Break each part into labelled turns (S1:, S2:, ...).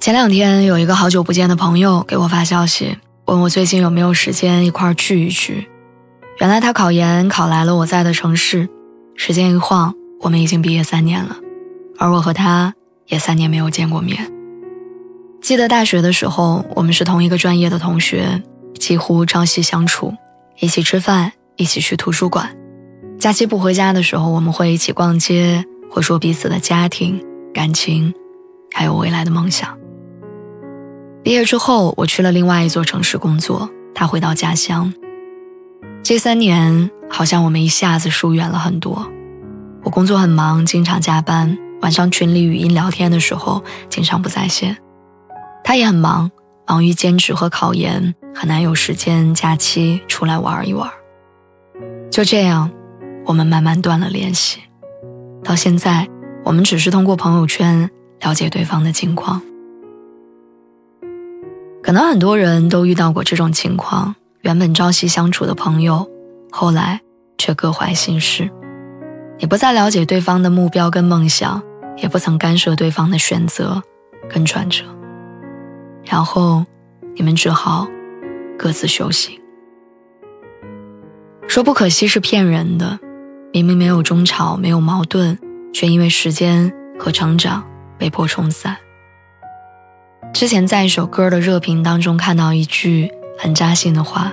S1: 前两天有一个好久不见的朋友给我发消息，问我最近有没有时间一块聚一聚。原来他考研考来了我在的城市，时间一晃，我们已经毕业三年了，而我和他也三年没有见过面。记得大学的时候，我们是同一个专业的同学，几乎朝夕相处，一起吃饭，一起去图书馆。假期不回家的时候，我们会一起逛街，会说彼此的家庭、感情，还有未来的梦想。毕业之后，我去了另外一座城市工作，他回到家乡。这三年，好像我们一下子疏远了很多。我工作很忙，经常加班，晚上群里语音聊天的时候，经常不在线。他也很忙，忙于兼职和考研，很难有时间假期出来玩一玩。就这样，我们慢慢断了联系。到现在，我们只是通过朋友圈了解对方的近况。可能很多人都遇到过这种情况：原本朝夕相处的朋友，后来却各怀心事。你不再了解对方的目标跟梦想，也不曾干涉对方的选择跟转折，然后你们只好各自修行。说不可惜是骗人的，明明没有争吵，没有矛盾，却因为时间和成长被迫冲散。之前在一首歌的热评当中看到一句很扎心的话，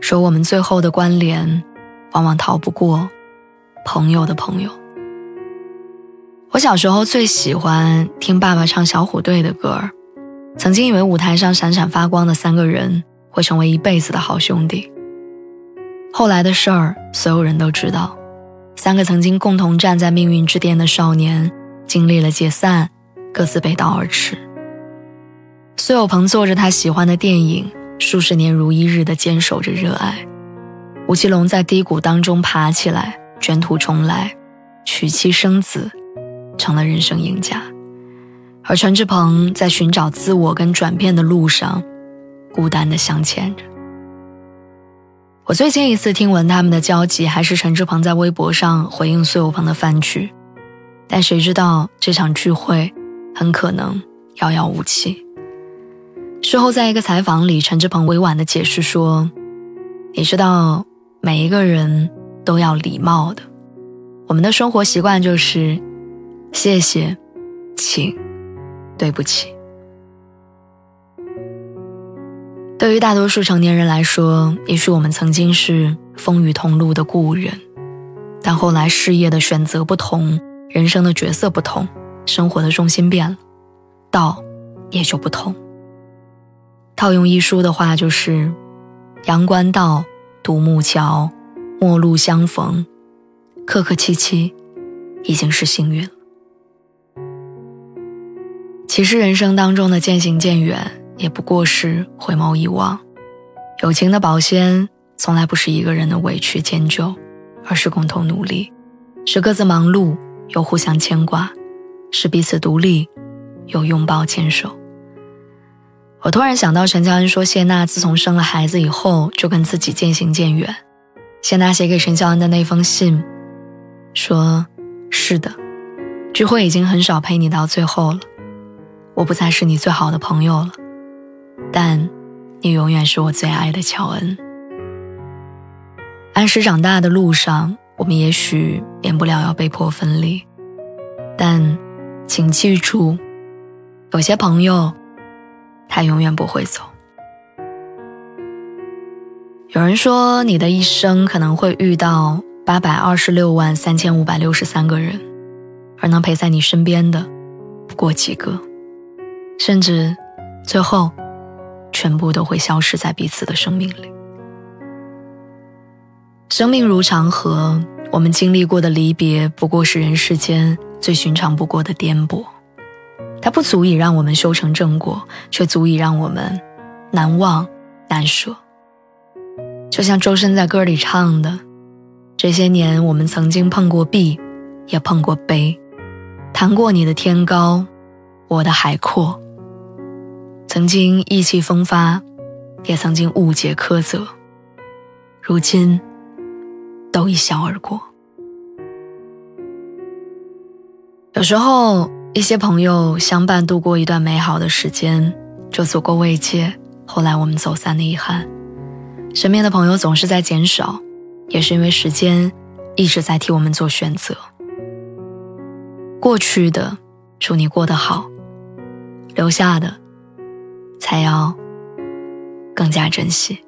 S1: 说我们最后的关联，往往逃不过朋友的朋友。我小时候最喜欢听爸爸唱小虎队的歌，曾经以为舞台上闪闪发光的三个人会成为一辈子的好兄弟。后来的事儿，所有人都知道，三个曾经共同站在命运之巅的少年，经历了解散，各自背道而驰。苏有朋做着他喜欢的电影，数十年如一日的坚守着热爱；吴奇隆在低谷当中爬起来，卷土重来，娶妻生子，成了人生赢家。而陈志朋在寻找自我跟转变的路上，孤单的向前着。我最近一次听闻他们的交集，还是陈志朋在微博上回应苏有朋的饭局，但谁知道这场聚会很可能遥遥无期。事后，在一个采访里，陈志朋委婉的解释说：“你知道，每一个人都要礼貌的。我们的生活习惯就是谢谢、请、对不起。对于大多数成年人来说，也许我们曾经是风雨同路的故人，但后来事业的选择不同，人生的角色不同，生活的重心变了，道也就不同。”套用一书的话，就是“阳关道，独木桥，陌路相逢，客客气气，已经是幸运了。”其实人生当中的渐行渐远，也不过是回眸一望。友情的保鲜，从来不是一个人的委屈迁就，而是共同努力，是各自忙碌又互相牵挂，是彼此独立又拥抱牵手。我突然想到，陈乔恩说谢娜自从生了孩子以后，就跟自己渐行渐远。谢娜写给陈乔恩的那封信，说：“是的，聚会已经很少陪你到最后了，我不再是你最好的朋友了，但你永远是我最爱的乔恩。”按时长大的路上，我们也许免不了要被迫分离，但请记住，有些朋友。他永远不会走。有人说，你的一生可能会遇到八百二十六万三千五百六十三个人，而能陪在你身边的不过几个，甚至最后全部都会消失在彼此的生命里。生命如长河，我们经历过的离别，不过是人世间最寻常不过的颠簸。它不足以让我们修成正果，却足以让我们难忘难舍。就像周深在歌里唱的：“这些年，我们曾经碰过壁，也碰过杯，谈过你的天高，我的海阔。曾经意气风发，也曾经误解苛责，如今。”都一笑而过。有时候，一些朋友相伴度过一段美好的时间，就足够慰藉后来我们走散的遗憾。身边的朋友总是在减少，也是因为时间一直在替我们做选择。过去的，祝你过得好；留下的，才要更加珍惜。